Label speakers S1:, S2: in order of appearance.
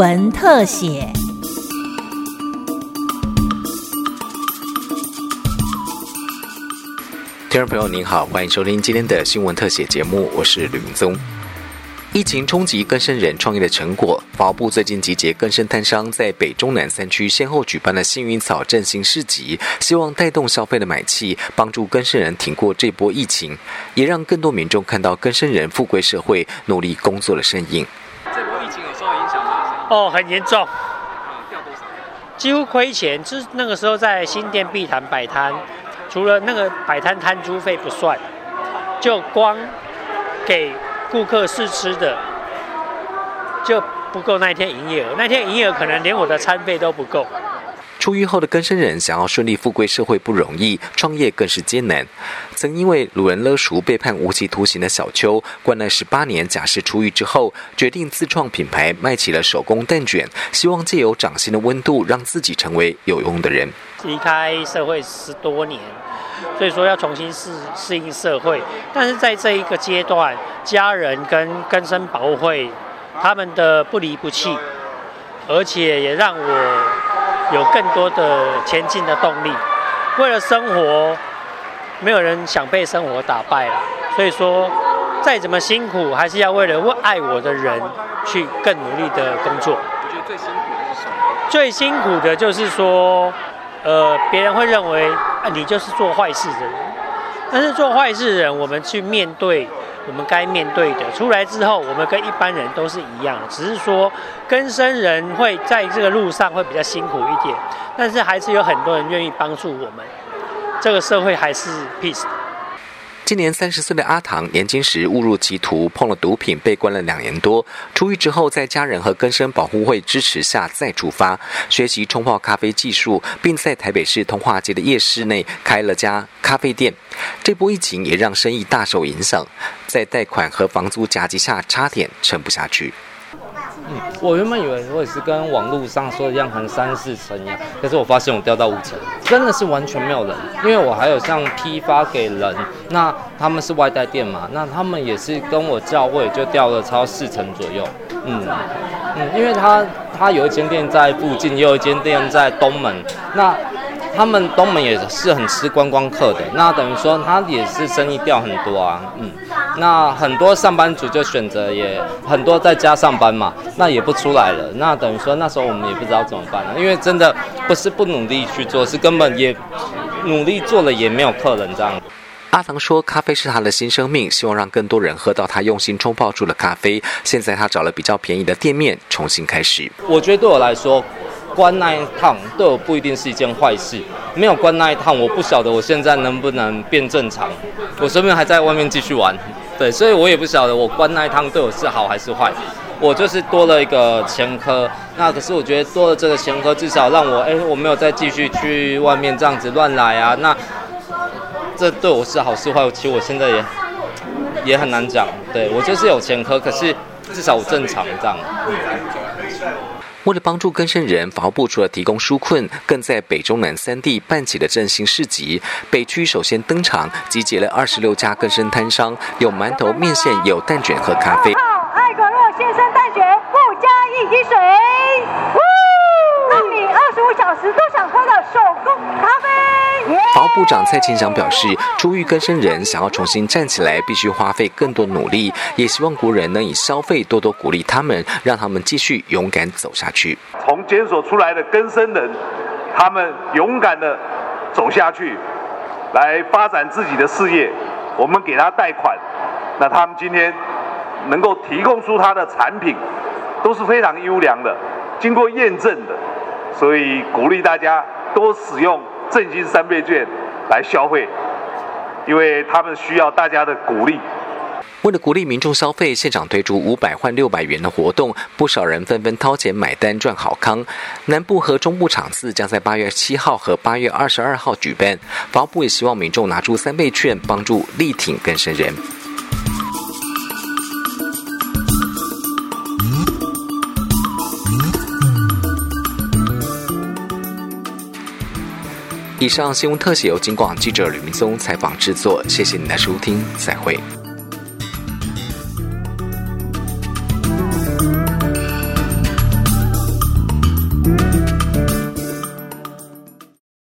S1: 闻特写。
S2: 听众朋友您好，欢迎收听今天的新闻特写节目，我是吕明宗。疫情冲击更生人创业的成果，法务部最近集结更生摊商，在北中南三区先后举办了幸运草振兴市集，希望带动消费的买气，帮助更生人挺过这波疫情，也让更多民众看到更生人富贵社会努力工作的身影。
S3: 这波疫情有受到影响吗？
S4: 哦，很严重，
S3: 掉多少？
S4: 几乎亏钱。就是那个时候在新店碧潭摆摊，除了那个摆摊摊租费不算，就光给顾客试吃的就不够那一天营业额。那天营业额可能连我的餐费都不够。
S2: 出狱后的更生人想要顺利富贵社会不容易，创业更是艰难。曾因为掳人勒赎被判无期徒刑的小邱，关了十八年假释出狱之后，决定自创品牌，卖起了手工蛋卷，希望借由掌心的温度，让自己成为有用的人。
S4: 离开社会十多年，所以说要重新适适应社会。但是在这一个阶段，家人跟根生保护会他们的不离不弃，而且也让我有更多的前进的动力。为了生活，没有人想被生活打败了。所以说，再怎么辛苦，还是要为了为爱我的人去更努力的工作。
S3: 我觉得最辛苦的是什么？
S4: 最辛苦的就是说，呃，别人会认为啊，你就是做坏事的人。但是做坏事的人，我们去面对我们该面对的，出来之后，我们跟一般人都是一样的，只是说更生人会在这个路上会比较辛苦一点，但是还是有很多人愿意帮助我们。这个社会还是 peace。
S2: 今年三十岁的阿唐，年轻时误入歧途，碰了毒品，被关了两年多。出狱之后，在家人和更生保护会支持下再出发，学习冲泡咖啡技术，并在台北市通化街的夜市内开了家咖啡店。这波疫情也让生意大受影响，在贷款和房租夹击下，差点撑不下去。
S5: 嗯我原本以为我也是跟网络上说的样，可能三四成一样，可是我发现我掉到五成，真的是完全没有人。因为我还有像批发给人，那他们是外带店嘛，那他们也是跟我教会就掉了超四成左右。嗯嗯，因为他他有一间店在附近，也有一间店在东门，那他们东门也是很吃观光客的，那等于说他也是生意掉很多啊。嗯。那很多上班族就选择也很多在家上班嘛，那也不出来了。那等于说那时候我们也不知道怎么办了，因为真的不是不努力去做，是根本也努力做了也没有客人这样。
S2: 阿唐说：“咖啡是他的新生命，希望让更多人喝到他用心冲泡出的咖啡。现在他找了比较便宜的店面，重新开始。
S5: 我觉得对我来说，关那一趟对我不一定是一件坏事。没有关那一趟，我不晓得我现在能不能变正常。我身边还在外面继续玩。对，所以我也不晓得我关那一趟对我是好还是坏。我就是多了一个前科，那可是我觉得多了这个前科，至少让我哎，我没有再继续去外面这样子乱来啊。那这对我是好是坏？其实我现在也也很难讲。对我就是有前科，可是至少我正常这样。
S2: 为了帮助更生人，法务部除了提供纾困，更在北中南三地办起了振兴市集。北区首先登场，集结了二十六家更生摊商，有馒头、面线，有蛋卷和咖啡。
S6: 爱可乐先生蛋卷，不加一滴水，让你二十五小时都想喝的手工咖啡。
S2: 部长蔡清祥表示，出狱更生人想要重新站起来，必须花费更多努力，也希望国人能以消费多多鼓励他们，让他们继续勇敢走下去。
S7: 从检所出来的更生人，他们勇敢的走下去，来发展自己的事业。我们给他贷款，那他们今天能够提供出他的产品，都是非常优良的，经过验证的，所以鼓励大家多使用振兴三倍券来消费，因为他们需要大家的鼓励。
S2: 为了鼓励民众消费，现场推出五百换六百元的活动，不少人纷纷掏钱买单赚好康。南部和中部场次将在八月七号和八月二十二号举办，法务部也希望民众拿出三倍券，帮助力挺更生人。以上新闻特写由金广记者吕明松采访制作，谢谢您的收听，再会。